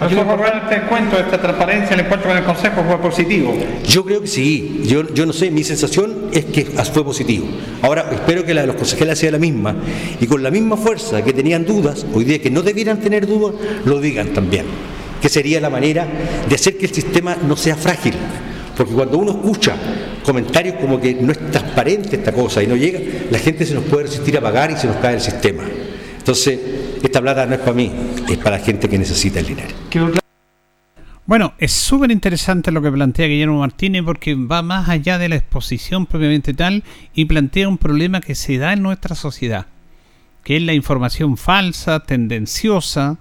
Aquí este encuentro, esta transparencia, el encuentro con el Consejo fue positivo. Yo creo que sí, yo, yo no sé, mi sensación es que fue positivo. Ahora, espero que la de los consejeros sea la misma y con la misma fuerza que tenían dudas, hoy día que no debieran tener dudas, lo digan también. Que sería la manera de hacer que el sistema no sea frágil. Porque cuando uno escucha comentarios como que no es transparente esta cosa y no llega, la gente se nos puede resistir a pagar y se nos cae el sistema. Entonces, esta plata no es para mí, es para la gente que necesita el dinero. Bueno, es súper interesante lo que plantea Guillermo Martínez porque va más allá de la exposición propiamente tal y plantea un problema que se da en nuestra sociedad, que es la información falsa, tendenciosa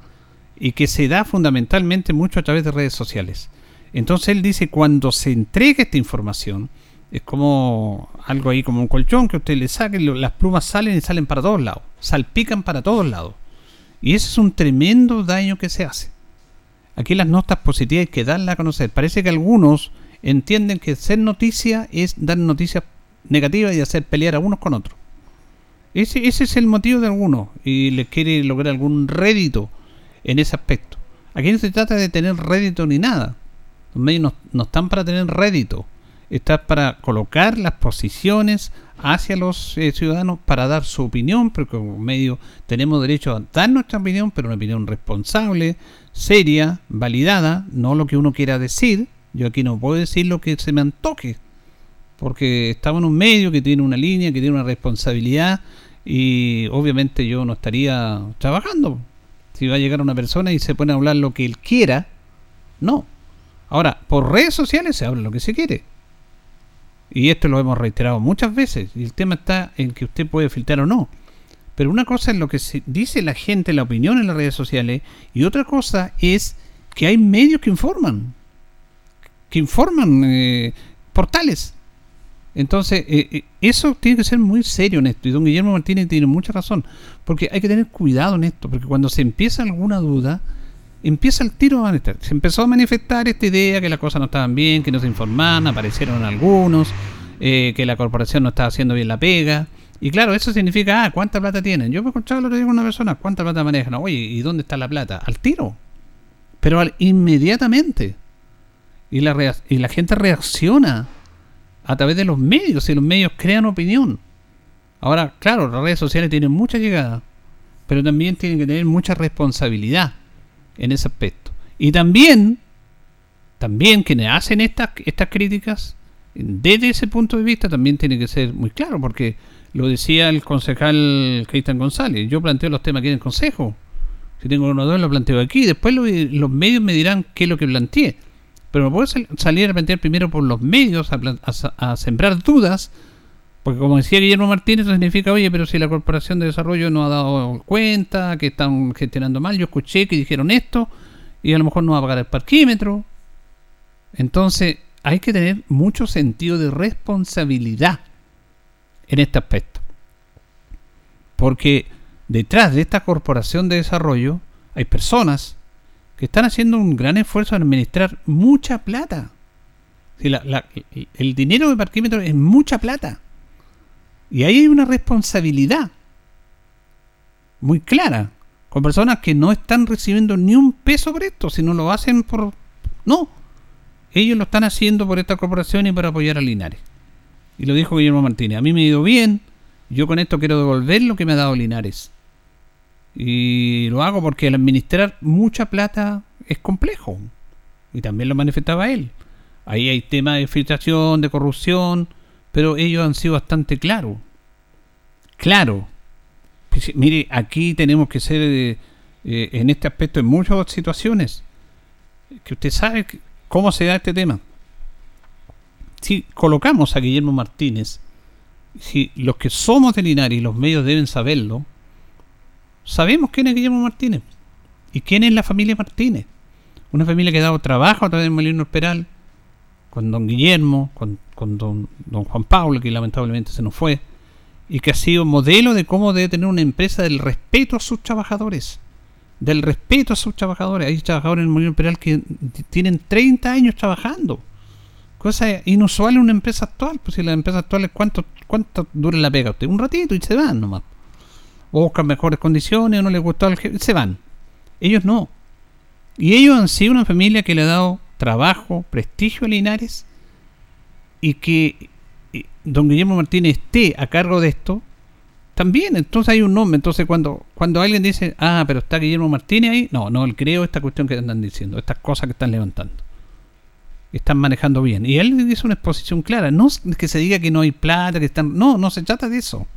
y que se da fundamentalmente mucho a través de redes sociales. Entonces él dice, cuando se entrega esta información, es como algo ahí, como un colchón que usted le saque, las plumas salen y salen para todos lados, salpican para todos lados. Y ese es un tremendo daño que se hace. Aquí las notas positivas hay que darlas a conocer. Parece que algunos entienden que ser noticia es dar noticias negativas y hacer pelear a unos con otros. Ese, ese es el motivo de algunos y les quiere lograr algún rédito en ese aspecto. Aquí no se trata de tener rédito ni nada. Los medios no, están para tener rédito. Están para colocar las posiciones hacia los eh, ciudadanos para dar su opinión, porque como medio tenemos derecho a dar nuestra opinión, pero una opinión responsable, seria, validada, no lo que uno quiera decir. Yo aquí no puedo decir lo que se me antoje, porque estamos en un medio que tiene una línea, que tiene una responsabilidad y obviamente yo no estaría trabajando. Si va a llegar una persona y se pone a hablar lo que él quiera, no. Ahora, por redes sociales se habla lo que se quiere. Y esto lo hemos reiterado muchas veces. Y el tema está en que usted puede filtrar o no. Pero una cosa es lo que se dice la gente, la opinión en las redes sociales, y otra cosa es que hay medios que informan, que informan eh, portales. Entonces, eh, eh, eso tiene que ser muy serio en esto. Y don Guillermo Martínez tiene mucha razón, porque hay que tener cuidado en esto, porque cuando se empieza alguna duda, empieza el tiro a manifestar. Se empezó a manifestar esta idea que las cosas no estaban bien, que no se informaban, aparecieron algunos, eh, que la corporación no estaba haciendo bien la pega. Y claro, eso significa, ah, ¿cuánta plata tienen? Yo me escuchaba el otro día con una persona, ¿cuánta plata manejan? Oye, ¿y dónde está la plata? Al tiro. Pero al- inmediatamente. Y la, y la gente reacciona a través de los medios, y los medios crean opinión. Ahora, claro, las redes sociales tienen mucha llegada, pero también tienen que tener mucha responsabilidad en ese aspecto. Y también, también quienes hacen estas, estas críticas, desde ese punto de vista también tiene que ser muy claro, porque lo decía el concejal Cristian González, yo planteo los temas aquí en el consejo, si tengo uno o dos lo planteo aquí, después lo- los medios me dirán qué es lo que planteé, pero no puedo sal- salir a plantear primero por los medios, a sembrar dudas, porque como decía Guillermo Martínez, eso significa, oye, pero si la Corporación de Desarrollo no ha dado cuenta, que están gestionando mal, yo escuché que dijeron esto, y a lo mejor no va a pagar el parquímetro. Entonces, hay que tener mucho sentido de responsabilidad en este aspecto. Porque detrás de esta Corporación de Desarrollo hay personas que están haciendo un gran esfuerzo en administrar mucha plata. Si la- la- el dinero de parquímetro es mucha plata. Y ahí hay una responsabilidad muy clara con personas que no están recibiendo ni un peso por esto, sino lo hacen por... No, ellos lo están haciendo por esta corporación y para apoyar a Linares. Y lo dijo Guillermo Martínez, a mí me ha ido bien, yo con esto quiero devolver lo que me ha dado Linares. Y lo hago porque al administrar mucha plata es complejo. Y también lo manifestaba él. Ahí hay temas de filtración, de corrupción, pero ellos han sido bastante claros. Claro. Pues, mire, aquí tenemos que ser eh, eh, en este aspecto en muchas situaciones que usted sabe cómo se da este tema. Si colocamos a Guillermo Martínez, si los que somos de Linares y los medios deben saberlo, sabemos quién es Guillermo Martínez y quién es la familia Martínez. Una familia que ha dado trabajo a través de Molino Peral, con don Guillermo, con, con don, don Juan Pablo, que lamentablemente se nos fue, y que ha sido modelo de cómo debe tener una empresa del respeto a sus trabajadores. Del respeto a sus trabajadores. Hay trabajadores en el Molino Imperial que tienen 30 años trabajando. Cosa inusual en una empresa actual. Pues si las empresas actuales, ¿cuánto, cuánto dura la pega usted? Un ratito y se van nomás. O buscan mejores condiciones, o no les gustó al jefe, se van. Ellos no. Y ellos han sido una familia que le ha dado trabajo, prestigio Linares y que eh, don Guillermo Martínez esté a cargo de esto, también, entonces hay un nombre. Entonces, cuando, cuando alguien dice, ah, pero está Guillermo Martínez ahí, no, no creo esta cuestión que andan diciendo, estas cosas que están levantando. Están manejando bien. Y él dice una exposición clara. No es que se diga que no hay plata, que están. No, no se trata de eso.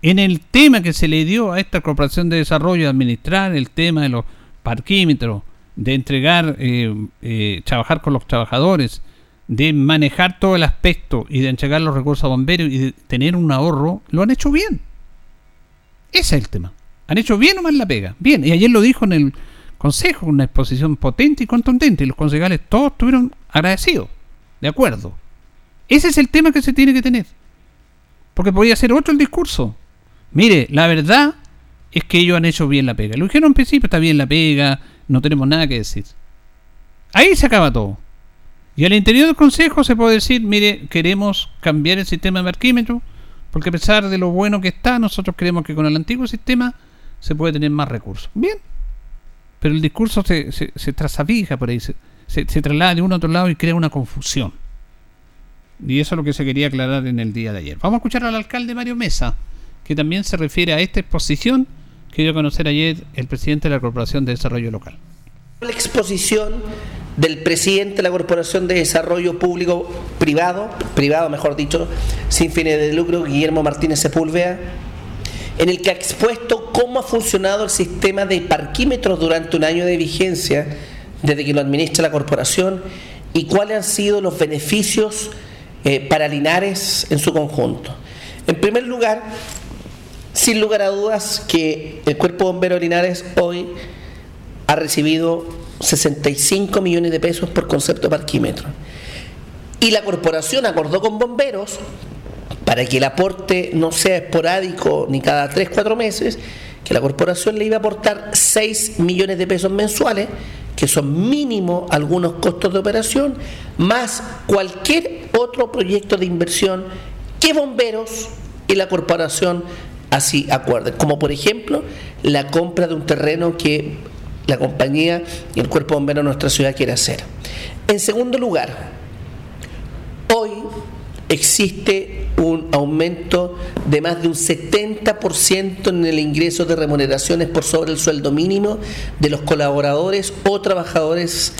En el tema que se le dio a esta corporación de desarrollo de administrar el tema de los parquímetros, de entregar, eh, eh, trabajar con los trabajadores, de manejar todo el aspecto y de entregar los recursos a bomberos y de tener un ahorro, lo han hecho bien. Ese es el tema. Han hecho bien o mal la pega. Bien. Y ayer lo dijo en el consejo, una exposición potente y contundente. Y los concejales todos estuvieron agradecidos. De acuerdo. Ese es el tema que se tiene que tener. Porque podría ser otro el discurso. Mire, la verdad es que ellos han hecho bien la pega. Lo dijeron en principio, está bien la pega, no tenemos nada que decir. Ahí se acaba todo. Y al interior del Consejo se puede decir, mire, queremos cambiar el sistema de marquímetro, porque a pesar de lo bueno que está, nosotros creemos que con el antiguo sistema se puede tener más recursos. Bien, pero el discurso se, se, se trasavija por ahí, se, se, se traslada de uno a otro lado y crea una confusión. Y eso es lo que se quería aclarar en el día de ayer. Vamos a escuchar al alcalde Mario Mesa, que también se refiere a esta exposición que dio a conocer ayer el presidente de la Corporación de Desarrollo Local. La exposición del presidente de la Corporación de Desarrollo Público Privado, privado mejor dicho, sin fines de lucro, Guillermo Martínez Sepúlveda, en el que ha expuesto cómo ha funcionado el sistema de parquímetros durante un año de vigencia desde que lo administra la corporación y cuáles han sido los beneficios eh, para Linares en su conjunto. En primer lugar, sin lugar a dudas que el Cuerpo Bombero Linares hoy ha recibido 65 millones de pesos por concepto de parquímetro. Y la corporación acordó con bomberos para que el aporte no sea esporádico ni cada 3, 4 meses, que la corporación le iba a aportar 6 millones de pesos mensuales, que son mínimo algunos costos de operación, más cualquier otro proyecto de inversión que bomberos y la corporación así acuerden. Como por ejemplo la compra de un terreno que la compañía y el cuerpo bombero de nuestra ciudad quiere hacer. En segundo lugar, hoy existe un aumento de más de un 70% en el ingreso de remuneraciones por sobre el sueldo mínimo de los colaboradores o trabajadores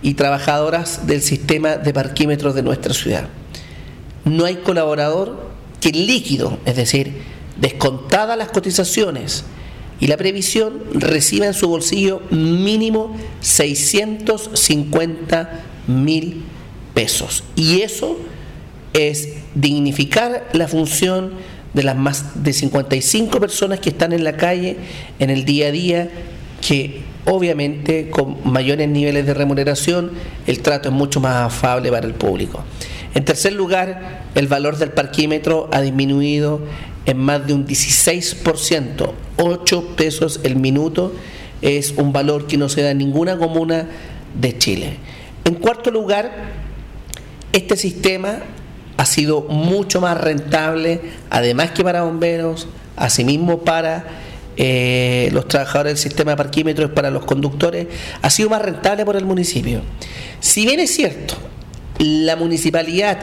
y trabajadoras del sistema de parquímetros de nuestra ciudad. No hay colaborador que líquido, es decir, descontadas las cotizaciones y la previsión, reciba en su bolsillo mínimo 650 mil pesos. Y eso es dignificar la función de las más de 55 personas que están en la calle en el día a día, que obviamente con mayores niveles de remuneración el trato es mucho más afable para el público. En tercer lugar, el valor del parquímetro ha disminuido en más de un 16%, 8 pesos el minuto es un valor que no se da en ninguna comuna de Chile. En cuarto lugar, este sistema ha sido mucho más rentable, además que para bomberos, asimismo para eh, los trabajadores del sistema de parquímetros, para los conductores, ha sido más rentable por el municipio. Si bien es cierto, la municipalidad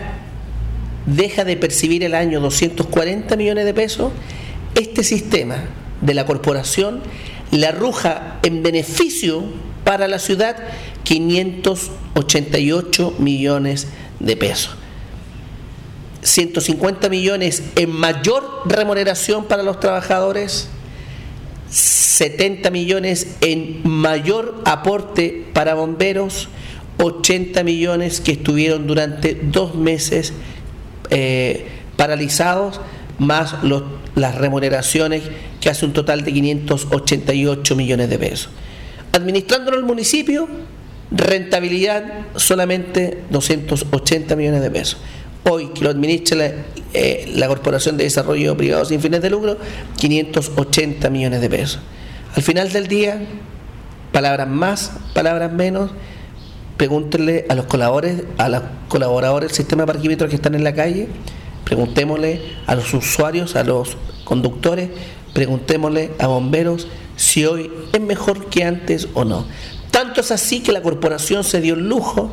deja de percibir el año 240 millones de pesos, este sistema de la corporación le arroja en beneficio para la ciudad 588 millones de pesos. 150 millones en mayor remuneración para los trabajadores, 70 millones en mayor aporte para bomberos, 80 millones que estuvieron durante dos meses eh, paralizados, más las remuneraciones, que hace un total de 588 millones de pesos. Administrándolo el municipio, rentabilidad solamente 280 millones de pesos. Hoy que lo administra la, eh, la Corporación de Desarrollo Privado sin fines de lucro, 580 millones de pesos. Al final del día, palabras más, palabras menos, pregúntenle a los colaboradores, a los colaboradores del sistema de parquímetros que están en la calle, preguntémosle a los usuarios, a los conductores, preguntémosle a bomberos si hoy es mejor que antes o no. Tanto es así que la corporación se dio el lujo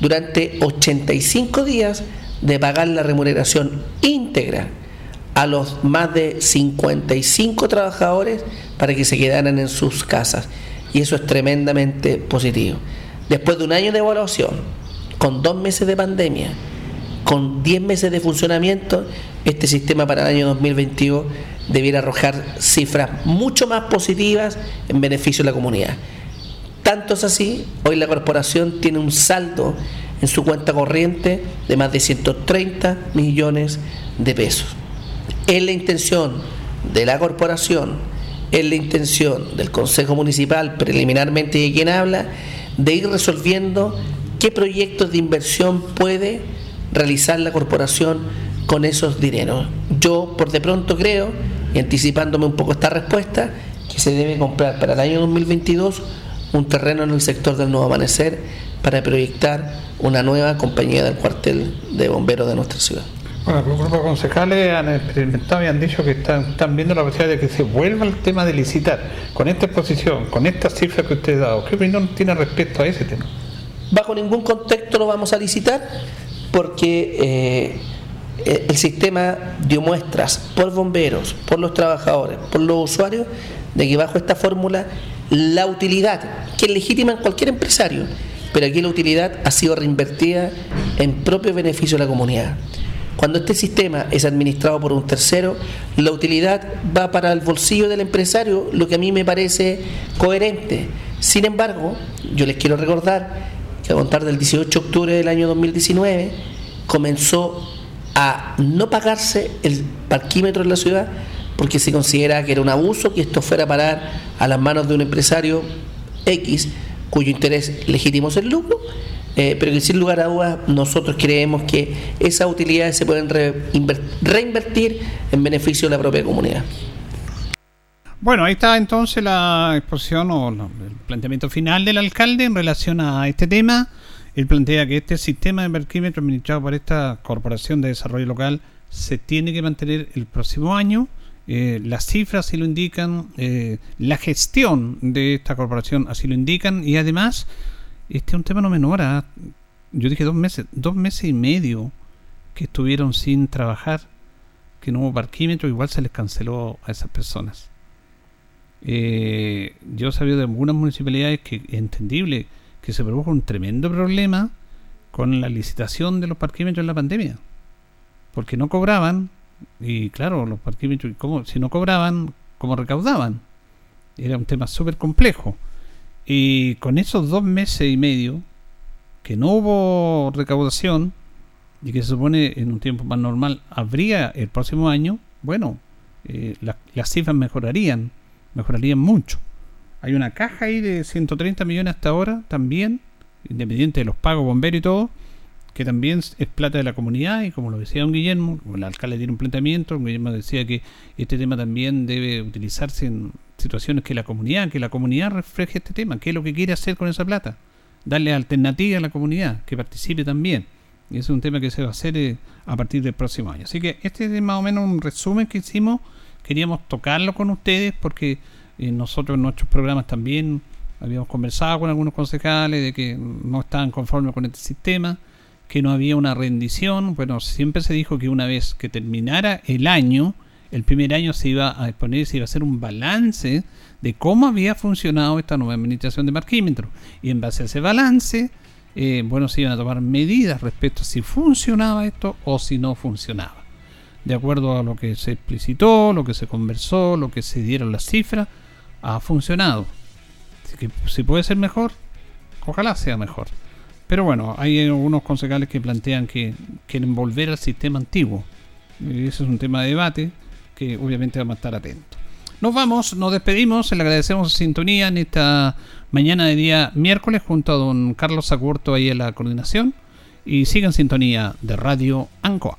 durante 85 días de pagar la remuneración íntegra a los más de 55 trabajadores para que se quedaran en sus casas. Y eso es tremendamente positivo. Después de un año de evaluación, con dos meses de pandemia, con 10 meses de funcionamiento, este sistema para el año 2022 debiera arrojar cifras mucho más positivas en beneficio de la comunidad. Tanto es así, hoy la corporación tiene un saldo en su cuenta corriente de más de 130 millones de pesos. Es la intención de la corporación, es la intención del Consejo Municipal, preliminarmente de quien habla, de ir resolviendo qué proyectos de inversión puede realizar la corporación con esos dineros. Yo por de pronto creo, y anticipándome un poco esta respuesta, que se debe comprar para el año 2022 un terreno en el sector del Nuevo Amanecer para proyectar una nueva compañía del cuartel de bomberos de nuestra ciudad. Bueno, los grupos concejales han experimentado y han dicho que están, están viendo la posibilidad de que se vuelva el tema de licitar. Con esta exposición, con estas cifras que usted ha dado, ¿qué opinión tiene respecto a ese tema? Bajo ningún contexto lo vamos a licitar porque eh, el sistema dio muestras por bomberos, por los trabajadores, por los usuarios, de que bajo esta fórmula la utilidad, que es legítima en cualquier empresario, pero aquí la utilidad ha sido reinvertida en propio beneficio de la comunidad. Cuando este sistema es administrado por un tercero, la utilidad va para el bolsillo del empresario, lo que a mí me parece coherente. Sin embargo, yo les quiero recordar que a contar del 18 de octubre del año 2019 comenzó a no pagarse el parquímetro en la ciudad porque se considera que era un abuso que esto fuera a parar a las manos de un empresario X cuyo interés legítimo es el lucro, eh, pero que sin lugar a dudas nosotros creemos que esas utilidades se pueden reinvertir en beneficio de la propia comunidad. Bueno, ahí está entonces la exposición o el planteamiento final del alcalde en relación a este tema. Él plantea que este sistema de parquímetro administrado por esta Corporación de Desarrollo Local se tiene que mantener el próximo año. Eh, las cifras así lo indican, eh, la gestión de esta corporación así lo indican y además este es un tema no menor. ¿ah? Yo dije dos meses, dos meses y medio que estuvieron sin trabajar, que no hubo parquímetro, igual se les canceló a esas personas. Eh, yo sabido de algunas municipalidades que es entendible que se produjo un tremendo problema con la licitación de los parquímetros en la pandemia. Porque no cobraban, y claro, los parquímetros, ¿cómo? si no cobraban, ¿cómo recaudaban? Era un tema súper complejo. Y con esos dos meses y medio, que no hubo recaudación, y que se supone en un tiempo más normal habría el próximo año, bueno, eh, las cifras mejorarían, mejorarían mucho. Hay una caja ahí de 130 millones hasta ahora también, independiente de los pagos bomberos y todo, que también es plata de la comunidad y como lo decía don Guillermo, el alcalde tiene un planteamiento, don Guillermo decía que este tema también debe utilizarse en situaciones que la comunidad, que la comunidad refleje este tema, qué es lo que quiere hacer con esa plata, darle alternativa a la comunidad, que participe también. Y ese es un tema que se va a hacer eh, a partir del próximo año. Así que este es más o menos un resumen que hicimos, queríamos tocarlo con ustedes porque eh, nosotros en nuestros programas también habíamos conversado con algunos concejales de que no estaban conformes con este sistema, que no había una rendición. Bueno, siempre se dijo que una vez que terminara el año, el primer año se iba a exponer, se iba a hacer un balance de cómo había funcionado esta nueva administración de parquímetro. Y en base a ese balance, eh, bueno, se iban a tomar medidas respecto a si funcionaba esto o si no funcionaba. De acuerdo a lo que se explicitó, lo que se conversó, lo que se dieron las cifras, ha funcionado. Así que si puede ser mejor, ojalá sea mejor. Pero bueno, hay algunos concejales que plantean que quieren volver al sistema antiguo. Y ese es un tema de debate que obviamente vamos a estar atentos. Nos vamos, nos despedimos, le agradecemos sintonía en esta mañana de día miércoles junto a don Carlos Agurto ahí en la coordinación. Y sigan sintonía de Radio Ancoa.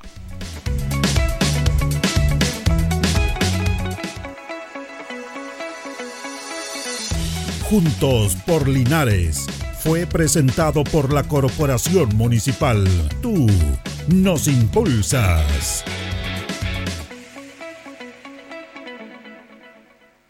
Juntos por Linares fue presentado por la Corporación Municipal. Tú nos impulsas.